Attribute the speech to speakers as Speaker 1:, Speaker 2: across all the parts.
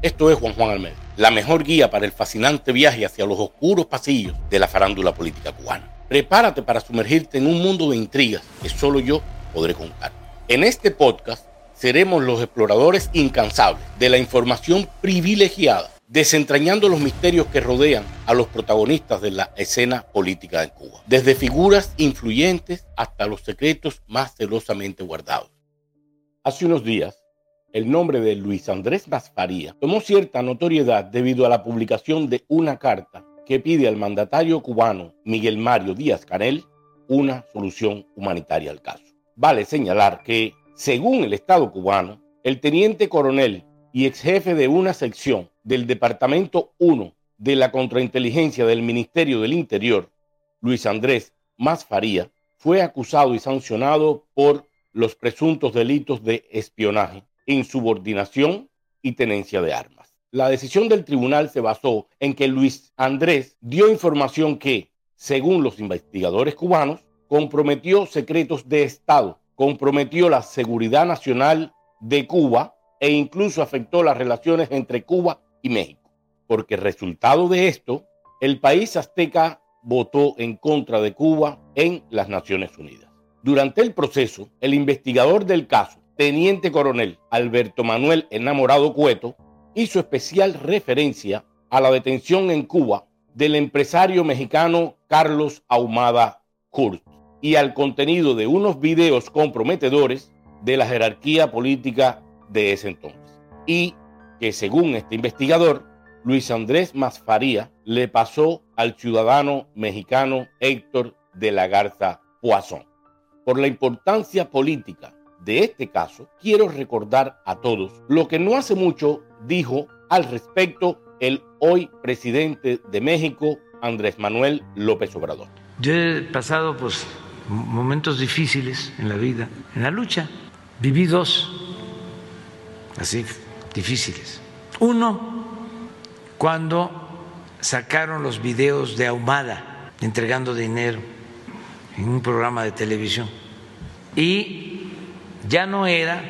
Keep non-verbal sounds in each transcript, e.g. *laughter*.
Speaker 1: Esto es Juan Juan Almeida, la mejor guía para el fascinante viaje hacia los oscuros pasillos de la farándula política cubana. Prepárate para sumergirte en un mundo de intrigas que solo yo podré contar. En este podcast seremos los exploradores incansables de la información privilegiada, desentrañando los misterios que rodean a los protagonistas de la escena política de Cuba, desde figuras influyentes hasta los secretos más celosamente guardados. Hace unos días, el nombre de Luis Andrés Masfaría tomó cierta notoriedad debido a la publicación de una carta que pide al mandatario cubano Miguel Mario Díaz Canel una solución humanitaria al caso. Vale señalar que, según el Estado cubano, el teniente coronel y ex jefe de una sección del Departamento 1 de la Contrainteligencia del Ministerio del Interior, Luis Andrés Masfaría, fue acusado y sancionado por los presuntos delitos de espionaje, insubordinación y tenencia de armas. La decisión del tribunal se basó en que Luis Andrés dio información que, según los investigadores cubanos, comprometió secretos de Estado, comprometió la seguridad nacional de Cuba e incluso afectó las relaciones entre Cuba y México. Porque resultado de esto, el país azteca votó en contra de Cuba en las Naciones Unidas. Durante el proceso, el investigador del caso, teniente coronel Alberto Manuel Enamorado Cueto, hizo especial referencia a la detención en Cuba del empresario mexicano Carlos Ahumada Kurt y al contenido de unos videos comprometedores de la jerarquía política de ese entonces. Y que según este investigador, Luis Andrés Masfaría le pasó al ciudadano mexicano Héctor de la Garza Poisson. Por la importancia política de este caso, quiero recordar a todos lo que no hace mucho dijo al respecto el hoy presidente de México, Andrés Manuel López Obrador.
Speaker 2: Yo he pasado pues momentos difíciles en la vida, en la lucha. Viví dos así difíciles. Uno, cuando sacaron los videos de Ahumada entregando dinero en un programa de televisión. Y ya no era,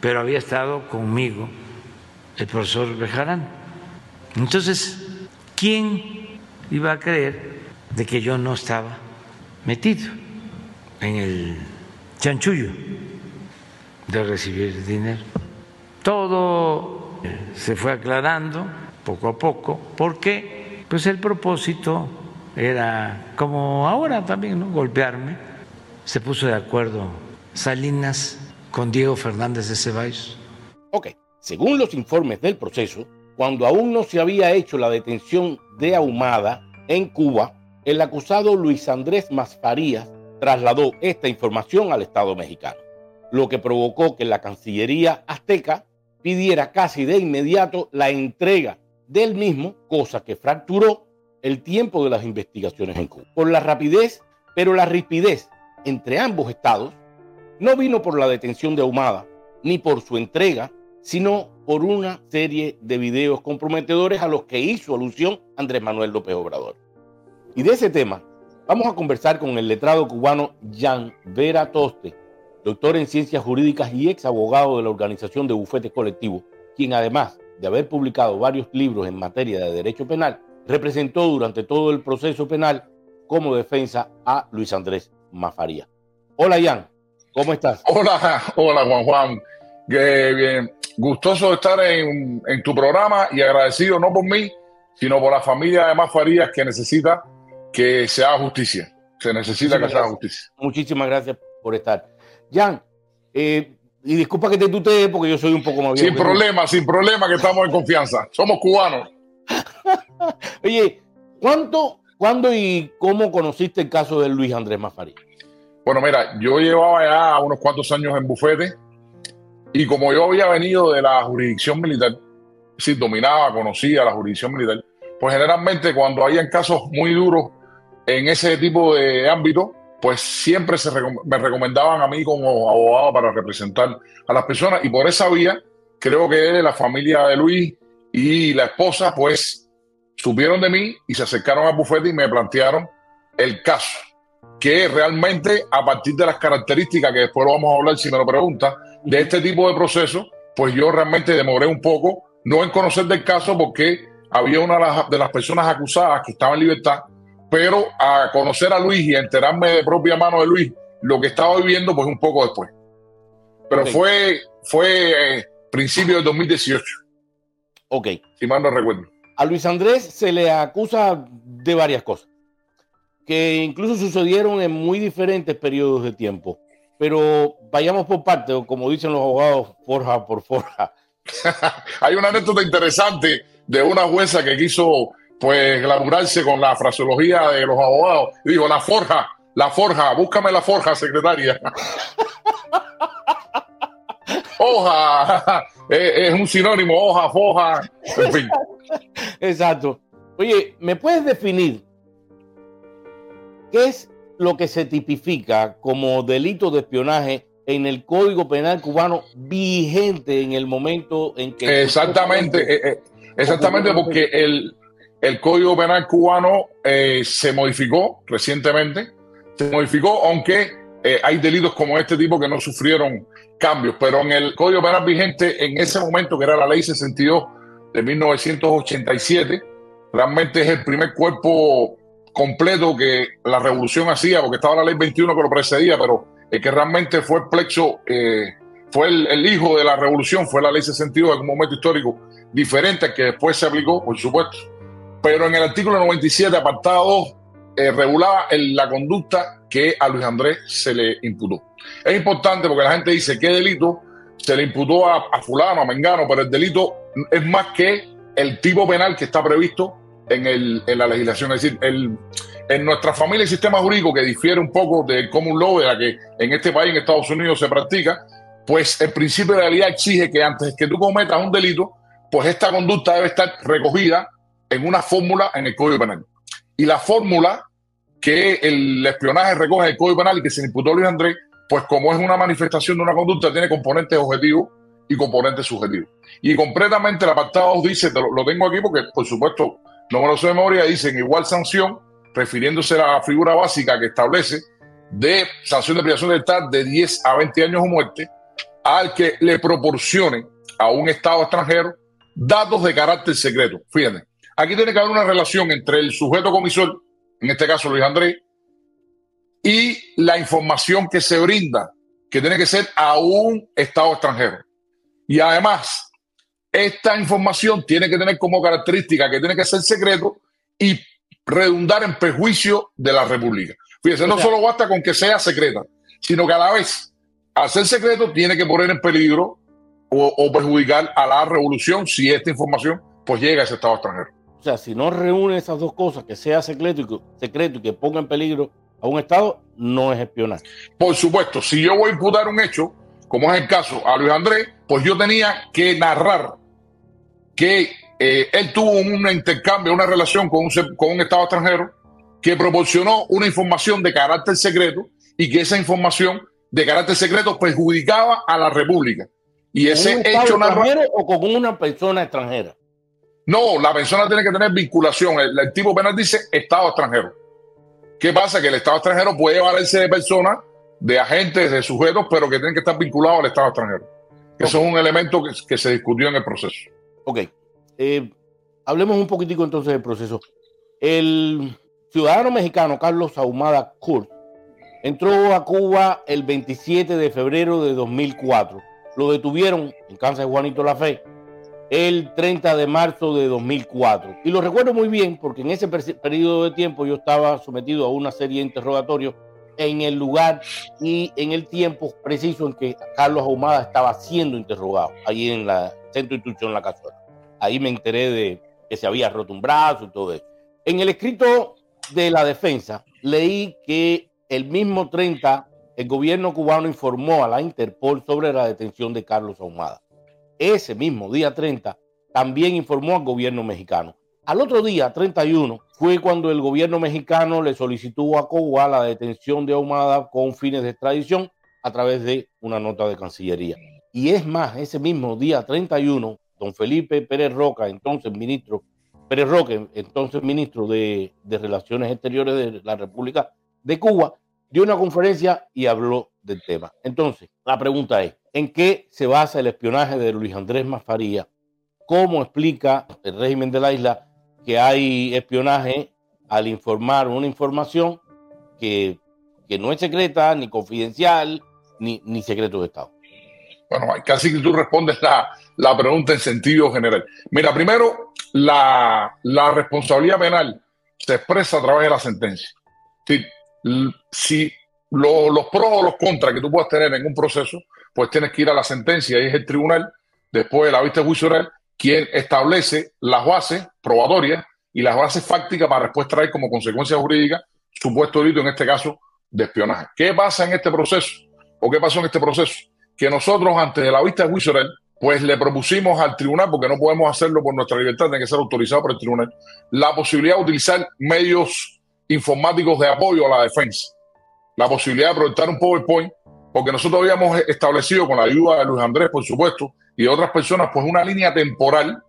Speaker 2: pero había estado conmigo el profesor Bejarán. Entonces, ¿quién iba a creer de que yo no estaba metido en el chanchullo de recibir dinero? Todo se fue aclarando poco a poco porque pues el propósito era como ahora también, ¿no? golpearme. Se puso de acuerdo Salinas con Diego Fernández de Ceballos.
Speaker 1: Ok, según los informes del proceso, cuando aún no se había hecho la detención de Ahumada en Cuba, el acusado Luis Andrés Masfarías trasladó esta información al Estado mexicano, lo que provocó que la Cancillería azteca pidiera casi de inmediato la entrega del mismo, cosa que fracturó el tiempo de las investigaciones en Cuba. Por la rapidez, pero la rapidez entre ambos estados no vino por la detención de Ahumada, ni por su entrega, sino por una serie de videos comprometedores a los que hizo alusión Andrés Manuel López Obrador. Y de ese tema vamos a conversar con el letrado cubano Jan Vera Toste, doctor en ciencias jurídicas y ex abogado de la Organización de Bufetes Colectivos, quien además de haber publicado varios libros en materia de derecho penal, representó durante todo el proceso penal como defensa a Luis Andrés Mafaría. Hola, Ian, ¿cómo estás?
Speaker 3: Hola, hola, Juan Juan. bien, gustoso de estar en, tu programa y agradecido no por mí, sino por la familia de Mafarías que necesita que se haga justicia. Se necesita que se haga justicia.
Speaker 1: Muchísimas gracias por estar. Jan, eh, y disculpa que te tutee porque yo soy un poco más
Speaker 3: viejo. Sin problema, sin problema que estamos en confianza. Somos cubanos. *laughs*
Speaker 1: Oye, ¿cuánto, cuándo y cómo conociste el caso de Luis Andrés Mafarí?
Speaker 3: Bueno, mira, yo llevaba ya unos cuantos años en bufete y como yo había venido de la jurisdicción militar, si dominaba, conocía la jurisdicción militar, pues generalmente cuando hayan casos muy duros en ese tipo de ámbito, pues siempre se me recomendaban a mí como abogado para representar a las personas. Y por esa vía creo que la familia de Luis y la esposa pues supieron de mí y se acercaron al bufete y me plantearon el caso, que realmente a partir de las características, que después lo vamos a hablar si me lo pregunta, de este tipo de proceso, pues yo realmente demoré un poco no en conocer del caso porque había una de las personas acusadas que estaba en libertad, pero a conocer a Luis y a enterarme de propia mano de Luis lo que estaba viviendo, pues un poco después. Pero fue, fue eh, principio de 2018.
Speaker 1: Ok.
Speaker 3: Si mal no recuerdo.
Speaker 1: A Luis Andrés se le acusa de varias cosas, que incluso sucedieron en muy diferentes periodos de tiempo. Pero vayamos por partes, como dicen los abogados, forja por forja. *laughs*
Speaker 3: Hay una anécdota interesante de una jueza que quiso pues glamourarse con la fraseología de los abogados. Digo, la forja, la forja, búscame la forja, secretaria. *laughs* hoja, *laughs* es, un sinónimo, hoja, foja, en fin.
Speaker 1: Exacto. Oye, ¿me puedes definir qué es lo que se tipifica como delito de espionaje en el Código Penal cubano vigente en el momento en que...
Speaker 3: Exactamente, eh, eh, exactamente porque el, el Código Penal cubano eh, se modificó recientemente, se modificó, aunque hay delitos como este tipo que no sufrieron cambios, pero en el Código Penal vigente en ese momento, que era la ley 62 de 1987, realmente es el primer cuerpo completo que la revolución hacía, porque estaba la ley 21 que lo precedía, pero el que realmente fue el plexo, eh, fue el, hijo de la revolución, fue la ley 62 en un momento histórico diferente que después se aplicó, por supuesto. Pero en el artículo 97, apartado 2, eh, regulaba la conducta que a Luis Andrés se le imputó. Es importante porque la gente dice qué delito se le imputó a, fulano, a Mengano, pero el delito es más que el tipo penal que está previsto en, el, en la legislación. Es decir, el, en nuestra familia el sistema jurídico que difiere un poco del común law de la que en este país, en Estados Unidos, se practica, pues el principio de realidad exige que antes que tú cometas un delito, pues esta conducta debe estar recogida en una fórmula en el Código Penal. Y la fórmula que el espionaje recoge en el Código Penal y que se imputó Luis Andrés, pues como es una manifestación de una conducta, tiene componentes objetivos y componentes subjetivos. Y completamente el apartado dice, lo, lo tengo aquí porque por supuesto no sé de memoria, dice en igual sanción refiriéndose a la figura básica que establece de sanción de privación de libertad de 10 a 20 años o muerte al que le proporcione a un Estado extranjero datos de carácter secreto. Fíjense, aquí tiene que haber una relación entre el sujeto comisor, en este caso Luis Andrés, y la información que se brinda, que tiene que ser a un Estado extranjero. Y además, esta información tiene que tener como característica que tiene que ser secreto y redundar en perjuicio de la República. Fíjense, no solo basta con que sea secreta, sino que a la vez, al ser secreto, tiene que poner en peligro o, perjudicar a la revolución si esta información pues llega a ese Estado extranjero.
Speaker 1: O sea, si no reúne esas dos cosas, que sea secreto y que, secreto y que ponga en peligro a un Estado, no es espionaje.
Speaker 3: Por supuesto, si yo voy a imputar un hecho, como es el caso a Luis Andrés, pues yo tenía que narrar que eh, él tuvo un intercambio, una relación con un, con un Estado extranjero que proporcionó una información de carácter secreto y que esa información de carácter secreto perjudicaba a la República. Y ese hecho
Speaker 1: extranjero o con una persona extranjera.
Speaker 3: No, la persona tiene que tener vinculación. El, tipo penal dice Estado extranjero. ¿Qué pasa? Que el Estado extranjero puede valerse de personas, de agentes, de sujetos, pero que tienen que estar vinculados al Estado extranjero. Eso es un elemento que, que se discutió en el proceso.
Speaker 1: Ok, eh, hablemos un poquitico entonces del proceso. El ciudadano mexicano Carlos Ahumada Kurt entró a Cuba el 27 de febrero de 2004. Lo detuvieron en casa de Juanito La Fe el 30 de marzo de 2004. Y lo recuerdo muy bien porque en ese periodo de tiempo yo estaba sometido a una serie de interrogatorios en el lugar y en el tiempo preciso en que Carlos Ahumada estaba siendo interrogado, allí en la centro instrucción La Cazuela. Ahí me enteré de que se había roto un brazo y todo eso. En el escrito de la defensa leí que el mismo 30 el gobierno cubano informó a la Interpol sobre la detención de Carlos Ahumada. Ese mismo día 30 también informó al gobierno mexicano. Al otro día, 31, fue cuando el gobierno mexicano le solicitó a Cuba la detención de Ahumada con fines de extradición a través de una nota de Cancillería. Y es más, ese mismo día 31, don Felipe Pérez Roca, entonces ministro, Pérez Roque, entonces ministro de, Relaciones Exteriores de la República de Cuba, dio una conferencia y habló del tema. Entonces, la pregunta es, ¿en qué se basa el espionaje de Luis Andrés Mafaría cómo explica el régimen de la isla que hay espionaje al informar una información que, no es secreta, ni confidencial, ni, ni secreto de Estado.
Speaker 3: Bueno, casi que tú respondes la, la pregunta en sentido general. Mira, primero, la, la responsabilidad penal se expresa a través de la sentencia. Si, si los pros o los contras que tú puedas tener en un proceso, pues tienes que ir a la sentencia y es el tribunal, después de la vista de juicio oral, quien establece las bases probatorias y las bases fácticas para después traer como consecuencia jurídica supuesto delito, en este caso, de espionaje. ¿Qué pasa en este proceso? ¿O qué pasó en este proceso? Que nosotros, antes de la vista de juicio oral, pues le propusimos al tribunal, porque no podemos hacerlo por nuestra libertad, tiene que ser autorizado por el tribunal, la posibilidad de utilizar medios informáticos de apoyo a la defensa. La posibilidad de proyectar un PowerPoint, porque nosotros habíamos establecido con la ayuda de Luis Andrés, por supuesto, y otras personas, pues una línea temporal,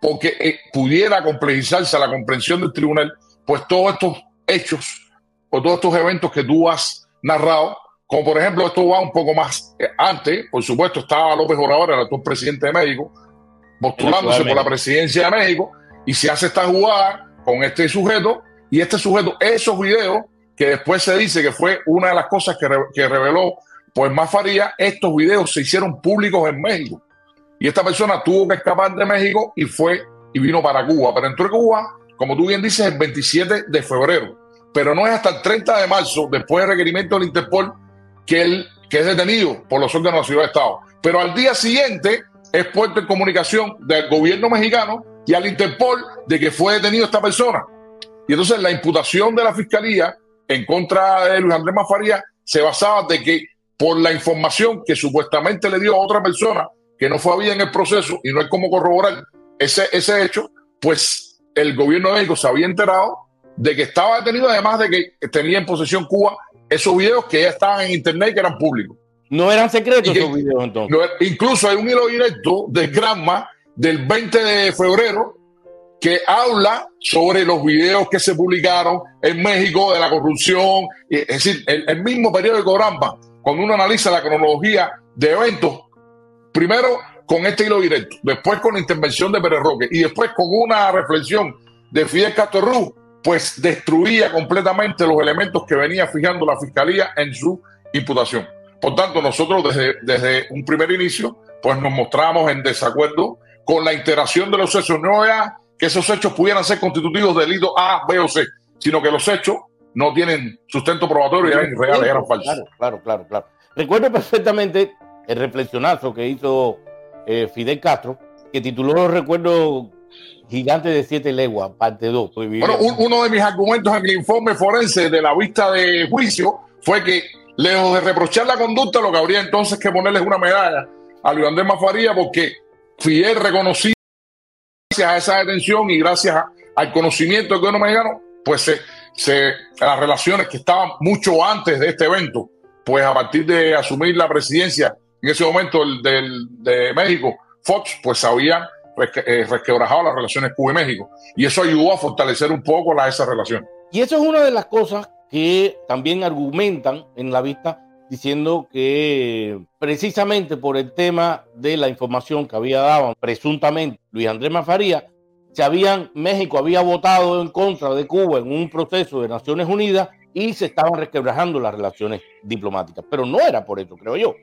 Speaker 3: porque eh, pudiera complejizarse la comprensión del tribunal, pues todos estos hechos o todos estos eventos que tú has narrado, como por ejemplo, esto va un poco más eh, antes, por supuesto, estaba López Obrador, el actual presidente de México, postulándose por la presidencia de México, y se hace esta jugada con este sujeto, y este sujeto, esos videos, que después se dice que fue una de las cosas que, que reveló pues más Faría, estos videos se hicieron públicos en México. Y esta persona tuvo que escapar de México y fue y vino para Cuba. Pero entró en Cuba, como tú bien dices, el 27 de febrero. Pero no es hasta el 30 de marzo, después del requerimiento del Interpol, que él es detenido por los órganos de la Ciudad de Estado. Pero al día siguiente es puesto en comunicación del gobierno mexicano y al Interpol de que fue detenido esta persona. Y entonces la imputación de la fiscalía en contra de Luis Andrés Mafaría se basaba de que por la información que supuestamente le dio a otra persona que no fue en el proceso y no hay cómo corroborar ese, ese hecho, pues el gobierno de México se había enterado de que estaba detenido, además de que tenía en posesión Cuba esos videos que ya estaban en internet que eran públicos.
Speaker 1: No eran secretos esos videos entonces.
Speaker 3: incluso hay un hilo directo de Granma del 20 de febrero que habla sobre los videos que se publicaron en México de la corrupción. Es decir, el, mismo periódico Granma, cuando uno analiza la cronología de eventos, primero con este hilo directo, después con la intervención de Pérez Roque y después con una reflexión de Fidel Castro Ruz, pues destruía completamente los elementos que venía fijando la fiscalía en su imputación. Por tanto, nosotros desde, desde un primer inicio, pues nos mostramos en desacuerdo con la integración de los hechos. No era que esos hechos pudieran ser constitutivos de delito A, B o C, sino que los hechos no tienen sustento probatorio y eran reales, eran falsos.
Speaker 1: Claro, claro, claro, claro. Recuerdo perfectamente el reflexionazo que hizo eh, Fidel Castro, que tituló los recuerdos Gigante de siete leguas, parte 2.
Speaker 3: Bueno, uno de mis argumentos en el informe forense de la vista de juicio fue que, lejos de reprochar la conducta, lo que habría entonces que ponerles una medalla a Luis Mafaría, porque Fidel reconocía, gracias a esa detención y gracias al conocimiento del gobierno mexicano, pues se, se, las relaciones que estaban mucho antes de este evento, pues a partir de asumir la presidencia en ese momento del, de México, Fox, pues habían eh, resquebrajado las relaciones Cuba y México. Y eso ayudó a fortalecer un poco la, esa relación.
Speaker 1: Y eso es una de las cosas que también argumentan en la vista diciendo que precisamente por el tema de la información que había dado presuntamente Luis Andrés Mafaría, se habían, México había votado en contra de Cuba en un proceso de Naciones Unidas y se estaban resquebrajando las relaciones diplomáticas. Pero no era por eso, creo yo.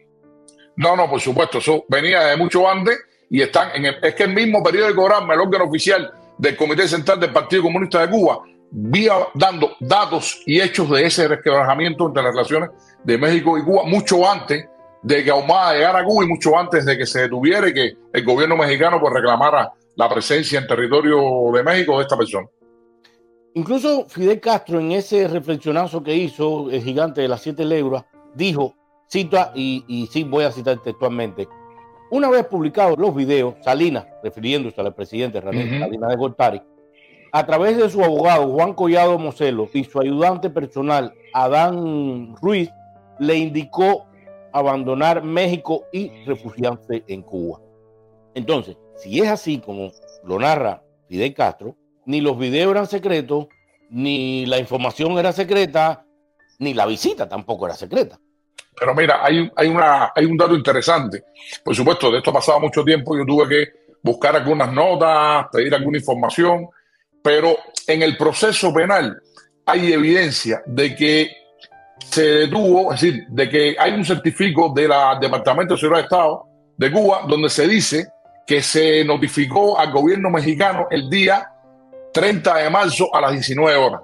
Speaker 3: No, no, por supuesto, eso venía de mucho antes y están en el, es que el mismo periódico Granma, el órgano oficial del Comité Central del Partido Comunista de Cuba, vía dando datos y hechos de ese resquebrajamiento entre las relaciones de México y Cuba mucho antes de que Ahumada llegara a Cuba y mucho antes de que se detuviera y que el gobierno mexicano pues reclamara la presencia en territorio de México de esta persona.
Speaker 1: Incluso Fidel Castro en ese reflexionazo que hizo el gigante de las siete legras dijo, cita y, y sí voy a citar textualmente, una vez publicados los videos, Salinas, refiriéndose al presidente Salinas de Gortari, a través de su abogado Juan Collado Moselo y su ayudante personal Adán Ruiz, le indicó abandonar México y refugiarse en Cuba. Entonces, si es así como lo narra Fidel Castro, ni los videos eran secretos, ni la información era secreta, ni la visita tampoco era secreta.
Speaker 3: Pero mira, hay, hay, una, hay un dato interesante. Por supuesto, de esto ha pasado mucho tiempo. Yo tuve que buscar algunas notas, pedir alguna información, pero en el proceso penal hay evidencia de que se detuvo, es decir, de que hay un certificado del Departamento de Seguridad de Estado de Cuba donde se dice que se notificó al gobierno mexicano el día 30 de marzo a las 19 horas.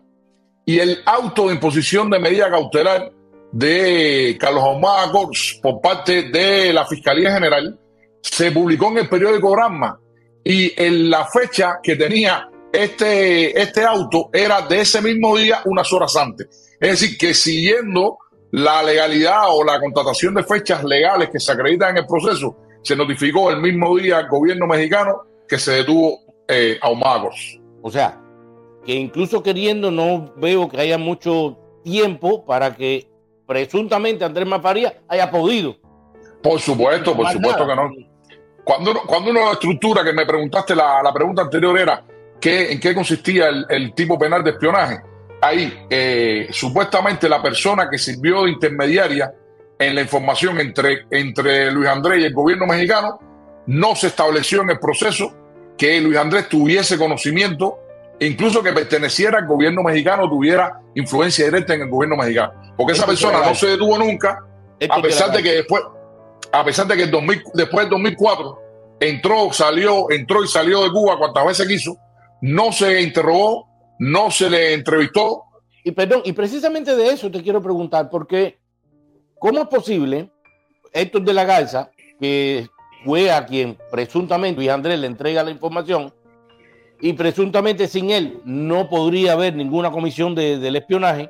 Speaker 3: Y el auto de imposición de medida cautelar de Carlos Ahumada Gors por parte de la Fiscalía General se publicó en el periódico Granma y en la fecha que tenía este, este auto era de ese mismo día unas horas antes. Es decir, que siguiendo la legalidad o la contratación de fechas legales que se acreditan en el proceso, se notificó el mismo día al gobierno mexicano que se detuvo eh, a Omagos.
Speaker 1: O sea, que incluso queriendo no veo que haya mucho tiempo para que presuntamente Andrés Mafaría haya podido.
Speaker 3: Por supuesto, por supuesto que no. Cuando uno, cuando uno estructura, que me preguntaste, la, la pregunta anterior era ¿qué, en qué consistía el, el tipo penal de espionaje. Ahí, eh, supuestamente la persona que sirvió de intermediaria en la información entre, entre Luis Andrés y el gobierno mexicano, no se estableció en el proceso que Luis Andrés tuviese conocimiento, incluso que perteneciera al gobierno mexicano, tuviera influencia directa en el gobierno mexicano. Porque esa persona no se detuvo nunca, a pesar de que después, a pesar de que el 2000, después del 2004 entró, salió, entró y salió de Cuba cuantas veces quiso, no se interrogó, no se le entrevistó.
Speaker 1: Y perdón, y precisamente de eso te quiero preguntar, porque ¿Cómo es posible Héctor de la Garza, que fue a quien presuntamente Luis Andrés le entrega la información, y presuntamente sin él no podría haber ninguna comisión de, del espionaje,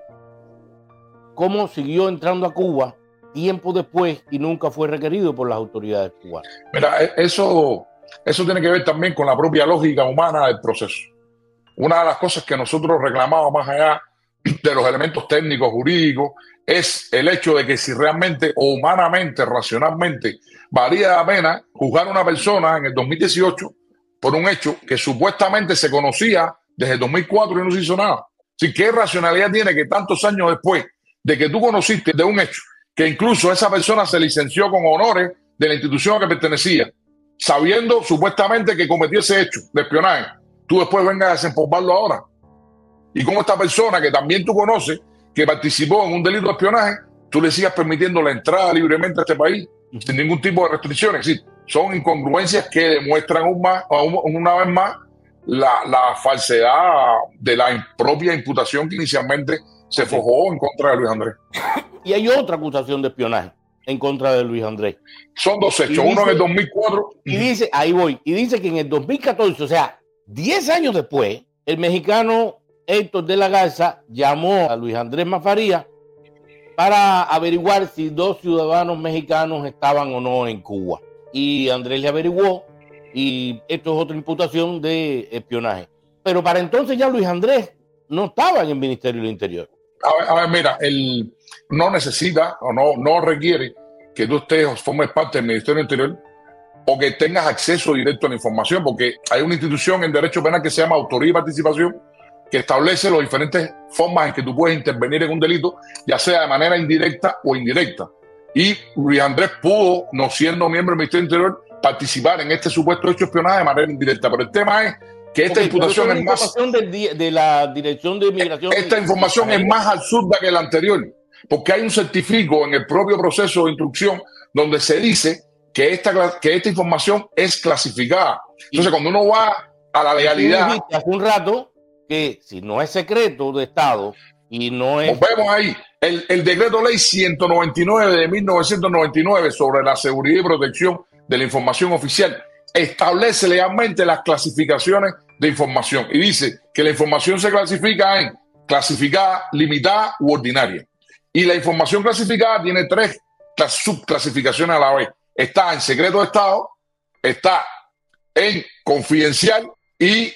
Speaker 1: cómo siguió entrando a Cuba tiempo después y nunca fue requerido por las autoridades cubanas?
Speaker 3: Mira, e, eso, eso tiene que ver también con la propia lógica humana del proceso. Una de las cosas que nosotros reclamamos más allá de los elementos técnicos, jurídicos, es el hecho de que si realmente o humanamente, racionalmente, valía la pena juzgar a una persona en el 2018 por un hecho que supuestamente se conocía desde el 2004 y no se hizo nada. ¿Qué racionalidad tiene que tantos años después de que tú conociste de un hecho que incluso esa persona se licenció con honores de la institución a que pertenecía, sabiendo supuestamente que cometió ese hecho de espionaje, tú después vengas a desempolvarlo ahora? Y como esta persona que también tú conoces, que participó en un delito de espionaje, tú le sigas permitiendo la entrada libremente a este país sin ningún tipo de restricciones. Es son incongruencias que demuestran una vez más la, falsedad de la propia imputación que inicialmente se forjó en contra de Luis Andrés.
Speaker 1: Y hay otra acusación de espionaje en contra de Luis Andrés.
Speaker 3: Son dos hechos, uno en el 2004.
Speaker 1: Y dice, ahí voy, y dice que en el 2014, o sea, 10 años después, el mexicano Héctor de la Garza llamó a Luis Andrés Mafaría para averiguar si dos ciudadanos mexicanos estaban o no en Cuba. Y Andrés le averiguó y esto es otra imputación de espionaje. Pero para entonces ya Luis Andrés no estaba en el Ministerio del Interior.
Speaker 3: A ver, mira, él no necesita o no, no requiere que tú estés formes parte del Ministerio del Interior o que tengas acceso directo a la información, porque hay una institución en derecho penal que se llama Autoría y Participación, que establece las diferentes formas en que tú puedes intervenir en un delito, ya sea de manera indirecta o indirecta. Y Luis Andrés pudo, no siendo miembro del Ministerio Interior, participar en este supuesto hecho de espionaje de manera indirecta. Pero el tema es que esta imputación es más.
Speaker 1: de la Dirección de Inmigración.
Speaker 3: Esta información es más absurda que la anterior, porque hay un certificado en el propio proceso de instrucción donde se dice que esta, que esta información es clasificada. Entonces, cuando uno va a la legalidad.
Speaker 1: Hace un rato que si no es secreto de Estado y no es...
Speaker 3: vemos ahí, el, el decreto ley 199 de 1999 sobre la seguridad y protección de la información oficial establece legalmente las clasificaciones de información y dice que la información se clasifica en clasificada, limitada u ordinaria. Y la información clasificada tiene tres subclasificaciones a la vez. Está en secreto de Estado, está en confidencial y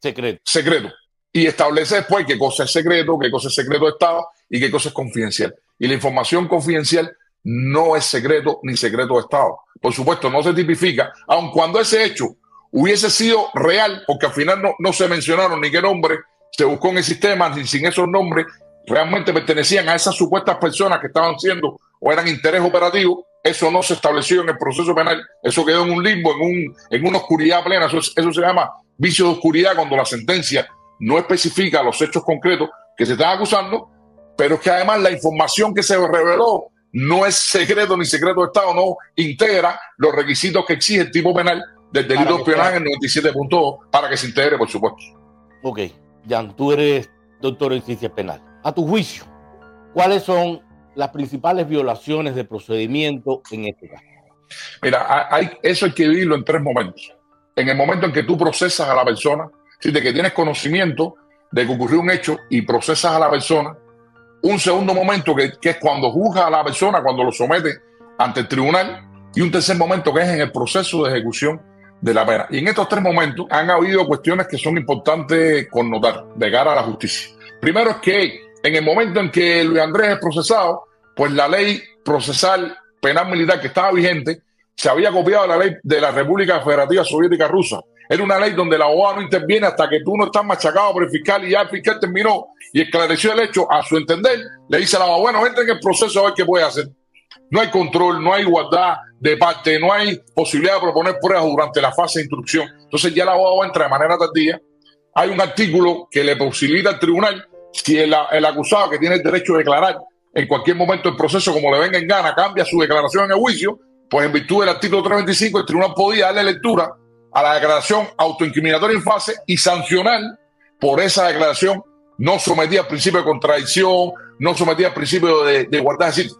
Speaker 1: secreto.
Speaker 3: secreto y establece después qué cosa es secreto, qué cosa es secreto de Estado y qué cosa es confidencial. Y la información confidencial no es secreto ni secreto de Estado. Por supuesto, no se tipifica, aun cuando ese hecho hubiese sido real, porque al final no, no se mencionaron ni qué nombre se buscó en el sistema, ni sin esos nombres realmente pertenecían a esas supuestas personas que estaban siendo o eran interés operativo, eso no se estableció en el proceso penal, eso quedó en un limbo, en, un, en una oscuridad plena, eso, eso se llama vicio de oscuridad cuando la sentencia no especifica los hechos concretos que se están acusando, pero es que además la información que se reveló no es secreto ni secreto de Estado, no integra los requisitos que exige el tipo penal del delito de espionaje en 97.2 para que se integre, por supuesto.
Speaker 1: Ok, Jan, tú eres doctor en ciencias penales. A tu juicio, ¿cuáles son las principales violaciones de procedimiento en este caso?
Speaker 3: Mira, hay, eso hay que vivirlo en tres momentos. En el momento en que tú procesas a la persona, de que tienes conocimiento de que ocurrió un hecho y procesas a la persona. Un segundo momento que, es cuando juzga a la persona, cuando lo somete ante el tribunal. Y un tercer momento que es en el proceso de ejecución de la pena. Y en estos tres momentos han habido cuestiones que son importantes connotar de cara a la justicia. Primero es que en el momento en que Luis Andrés es procesado, pues la ley procesal penal militar que estaba vigente se había copiado de la ley de la República Federativa Soviética Rusa. Era una ley donde la abogado no interviene hasta que tú no estás machacado por el fiscal y ya el fiscal terminó y esclareció el hecho a su entender. Le dice a la abogado, bueno, entre en el proceso a ver qué puede hacer. No hay control, no hay igualdad de parte, no hay posibilidad de proponer pruebas durante la fase de instrucción. Entonces ya la abogado entra de manera tardía. Hay un artículo que le posibilita al tribunal, si el, acusado que tiene el derecho de declarar en cualquier momento del proceso, como le venga en gana, cambia su declaración en el juicio, pues en virtud del artículo 325 el tribunal podía darle lectura a la declaración autoincriminatoria en fase y sancionar por esa declaración no sometida al principio de contradicción, no sometida al principio de, de igualdad. Es decir,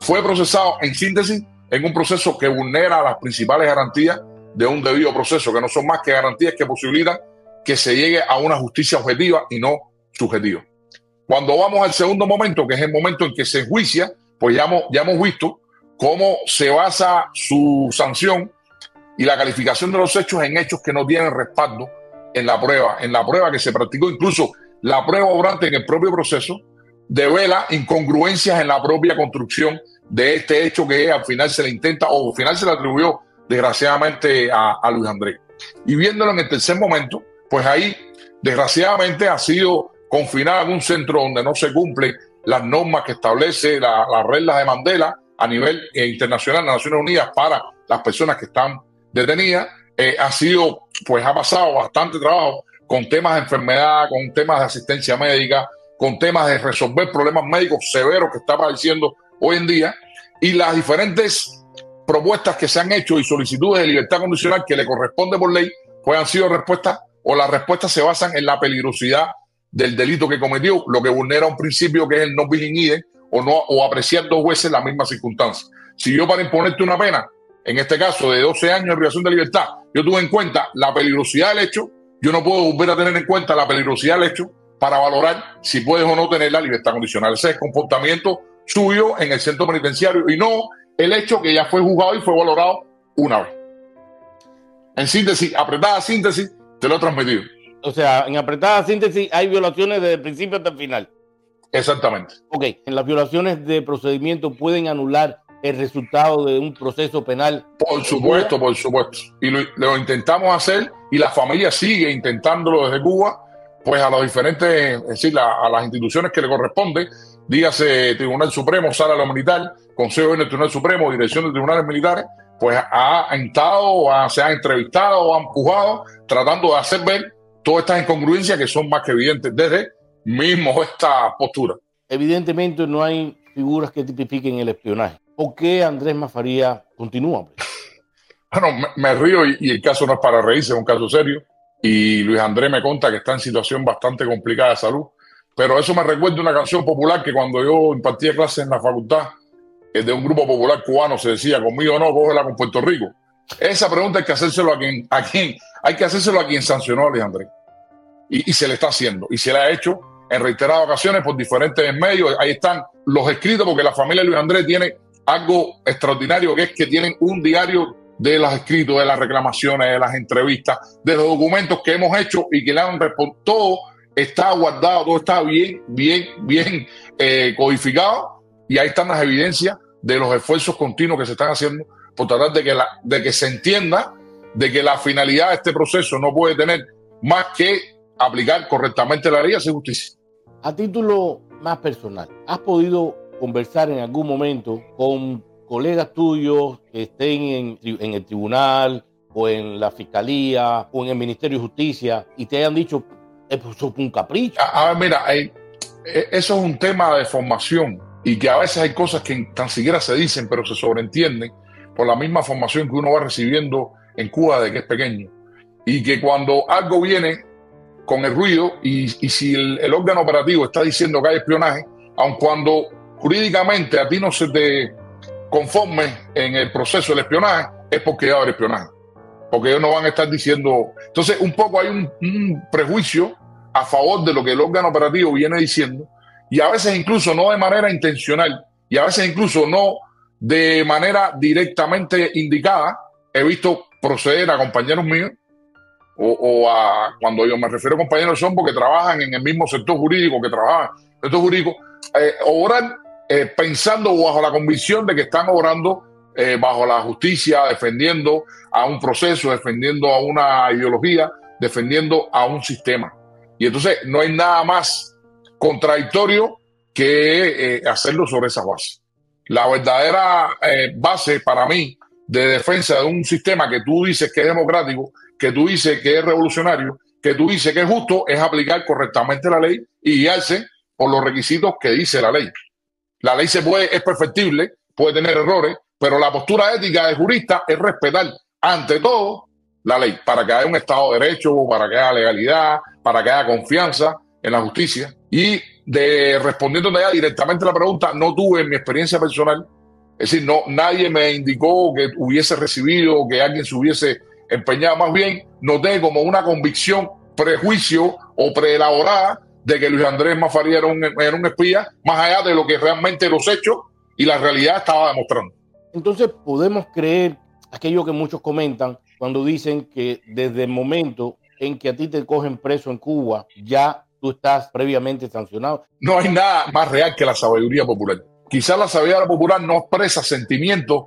Speaker 3: fue procesado en síntesis en un proceso que vulnera las principales garantías de un debido proceso, que no son más que garantías que posibilitan que se llegue a una justicia objetiva y no subjetiva. Cuando vamos al segundo momento, que es el momento en que se enjuicia, pues ya hemos, ya hemos visto cómo se basa su sanción y la calificación de los hechos en hechos que no tienen respaldo en la prueba, en la prueba que se practicó, incluso la prueba durante en el propio proceso, devela incongruencias en la propia construcción de este hecho que al final se le intenta o al final se le atribuyó desgraciadamente a, Luis Andrés. Y viéndolo en el tercer momento, pues ahí desgraciadamente ha sido confinado en un centro donde no se cumplen las normas que establece las reglas de Mandela a nivel eh, internacional, de Naciones Unidas, para las personas que están detenida, eh, ha sido, pues ha pasado bastante trabajo con temas de enfermedad, con temas de asistencia médica, con temas de resolver problemas médicos severos que está padeciendo hoy en día y las diferentes propuestas que se han hecho y solicitudes de libertad condicional que le corresponde por ley, pues han sido respuestas o las respuestas se basan en la peligrosidad del delito que cometió, lo que vulnera un principio que es el no bis o no o apreciar dos veces la misma circunstancia. Si yo para imponerte una pena en este caso de 12 años de privación de libertad, yo tuve en cuenta la peligrosidad del hecho, yo no puedo volver a tener en cuenta la peligrosidad del hecho para valorar si puedes o no tener la libertad condicional. Ese es el comportamiento suyo en el centro penitenciario y no el hecho que ya fue juzgado y fue valorado una vez. En síntesis, apretada síntesis, te lo he transmitido.
Speaker 1: O sea, en apretada síntesis hay violaciones desde el principio hasta el final.
Speaker 3: Exactamente.
Speaker 1: Ok, en las violaciones de procedimiento pueden anular el resultado de un proceso penal.
Speaker 3: Por supuesto, por supuesto. Y lo, intentamos hacer y la familia sigue intentándolo desde Cuba, pues a los diferentes, es decir, a, las instituciones que le corresponde, dígase Tribunal Supremo, Sala de la Militar, Consejo del Tribunal Supremo, Dirección de Tribunales Militares, pues ha entrado, se ha entrevistado, ha empujado, tratando de hacer ver todas estas incongruencias que son más que evidentes desde mismo esta postura.
Speaker 1: Evidentemente no hay figuras que tipifiquen el espionaje. ¿Por qué Andrés Mafaría continúa?
Speaker 3: Bueno, me, río y, el caso no es para reírse, es un caso serio. Y Luis Andrés me conta que está en situación bastante complicada de salud. Pero eso me recuerda una canción popular que cuando yo impartía clases en la facultad eh, de un grupo popular cubano se decía, conmigo no, cógela con Puerto Rico. Esa pregunta hay que hacérselo a quien, a quien, hay que hacérselo a quien sancionó a Luis Andrés. Y, y se le está haciendo. Y se le ha hecho en reiteradas ocasiones por diferentes medios. Ahí están los escritos, porque la familia de Luis Andrés tiene algo extraordinario, que es que tienen un diario de los escritos, de las reclamaciones, de las entrevistas, de los documentos que hemos hecho y que le han respondido. Todo está guardado, todo está bien, bien, bien eh, codificado y ahí están las evidencias de los esfuerzos continuos que se están haciendo por tratar de que, se entienda de que la finalidad de este proceso no puede tener más que aplicar correctamente la ley y justicia.
Speaker 1: A título más personal, ¿has podido conversar en algún momento con, colegas tuyos que estén en, el tribunal o en la fiscalía o en el Ministerio de Justicia y te hayan dicho, eso es un capricho?
Speaker 3: A, ver, mira, eh, eso es un tema de formación y que a veces hay cosas que tan siquiera se dicen, pero se sobreentienden por la misma formación que uno va recibiendo en Cuba de que es pequeño. Y que cuando algo viene con el ruido y, si el, órgano operativo está diciendo que hay espionaje, aun cuando jurídicamente a ti no se te conforme en el proceso del espionaje, es porque va a haber espionaje. Porque ellos no van a estar diciendo. Entonces, un poco hay un prejuicio a favor de lo que el órgano operativo viene diciendo, y a veces incluso no de manera intencional, y a veces incluso no de manera directamente indicada, he visto proceder a compañeros míos, o, a, cuando yo me refiero a compañeros son porque trabajan en el mismo sector jurídico que trabajan sector jurídico, eh, obran eh, pensando bajo la convicción de que están obrando eh, bajo la justicia, defendiendo a un proceso, defendiendo a una ideología, defendiendo a un sistema. Y entonces no hay nada más contradictorio que eh, hacerlo sobre esa base. La verdadera base para mí de defensa de un sistema que tú dices que es democrático, que tú dices que es revolucionario, que tú dices que es justo, es aplicar correctamente la ley y guiarse por los requisitos que dice la ley. La ley se puede, es perfectible, puede tener errores, pero la postura ética de jurista es respetar ante todo la ley, para que haya un Estado de Derecho, para que haya legalidad, para que haya confianza en la justicia. Y de directamente a la pregunta, no tuve en mi experiencia personal, es decir, no, nadie me indicó que hubiese recibido, que alguien se hubiese empeñado, más bien noté como una convicción, prejuicio o preelaborada de que Luis Andrés Mafaría era un, era un espía, más allá de lo que realmente los hechos y la realidad estaba demostrando.
Speaker 1: Entonces podemos creer aquello que muchos comentan, cuando dicen que desde el momento en que a ti te cogen preso en Cuba, ya tú estás previamente sancionado.
Speaker 3: No hay nada más real que la sabiduría popular. Quizás la sabiduría popular no expresa sentimientos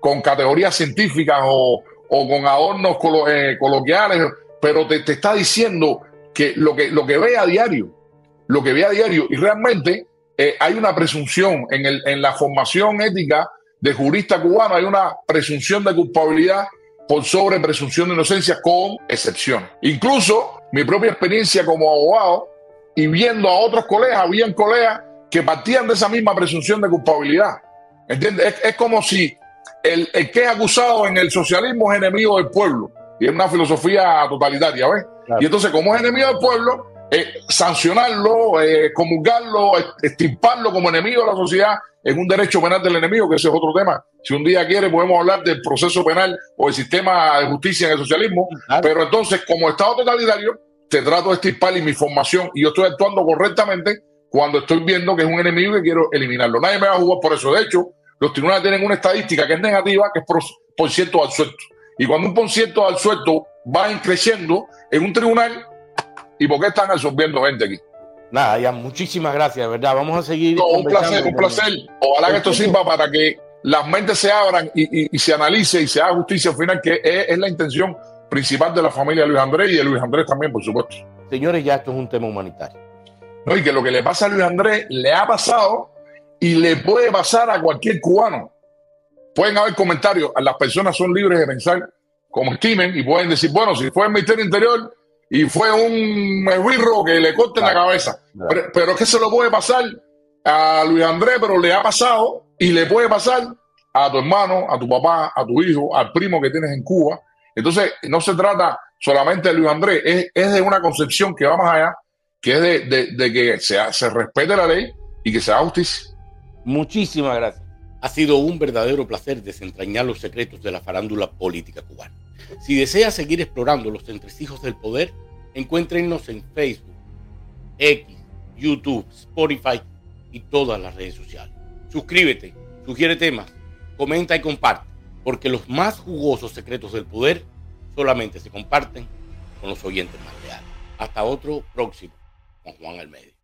Speaker 3: con categorías científicas o, con adornos eh, coloquiales, pero te, está diciendo que lo, que lo que ve a diario, lo que ve a diario, y realmente eh, hay una presunción en, el, en la formación ética de jurista cubano, hay una presunción de culpabilidad por sobre presunción de inocencia con excepción. Incluso mi propia experiencia como abogado y viendo a otros colegas, habían colegas que partían de esa misma presunción de culpabilidad. ¿Entiendes? Es, como si el, que es acusado en el socialismo es enemigo del pueblo. Y es una filosofía totalitaria, ¿ves? Y entonces, como es enemigo del pueblo, eh, sancionarlo, eh, comulgarlo, estirparlo como enemigo de la sociedad en un derecho penal del enemigo, que ese es otro tema. Si un día quiere, podemos hablar del proceso penal o el sistema de justicia en el socialismo, pero entonces, como Estado totalitario, te trato de estirpar y mi formación y yo estoy actuando correctamente cuando estoy viendo que es un enemigo y quiero eliminarlo. Nadie me va a jugar por eso. De hecho, los tribunales tienen una estadística que es negativa, que es por, por ciento al suelto. Y cuando un por ciento al suelto va creciendo en un tribunal, ¿y por qué están absorbiendo gente aquí?
Speaker 1: Nada, ya muchísimas gracias, de verdad. Vamos a seguir.
Speaker 3: un placer, un placer. Ojalá que esto sirva para que las mentes se abran y, se analice y se haga justicia al final, que es, la intención principal de la familia Luis Andrés y de Luis Andrés también, por supuesto.
Speaker 1: Señores, ya esto es un tema humanitario.
Speaker 3: No, y que lo que le pasa a Luis Andrés le ha pasado y le puede pasar a cualquier cubano. Pueden haber comentarios, las personas son libres de pensar como estimen y pueden decir, bueno, si fue el Ministerio Interior, y fue un esbirro que le corten la cabeza. Pero, es que se lo puede pasar a Luis Andrés, pero le ha pasado y le puede pasar a tu hermano, a tu papá, a tu hijo, al primo que tienes en Cuba. Entonces, no se trata solamente de Luis Andrés, es, de una concepción que va más allá, que es de, que se, se respete la ley y que se haga justicia.
Speaker 1: Muchísimas gracias. Ha sido un verdadero placer desentrañar los secretos de la farándula política cubana. Si desea seguir explorando los entresijos del poder, encuéntrenos en Facebook, X, YouTube, Spotify y todas las redes sociales. Suscríbete, sugiere temas, comenta y comparte, porque los más jugosos secretos del poder solamente se comparten con los oyentes más leales. Hasta otro próximo, con Juan Almeida.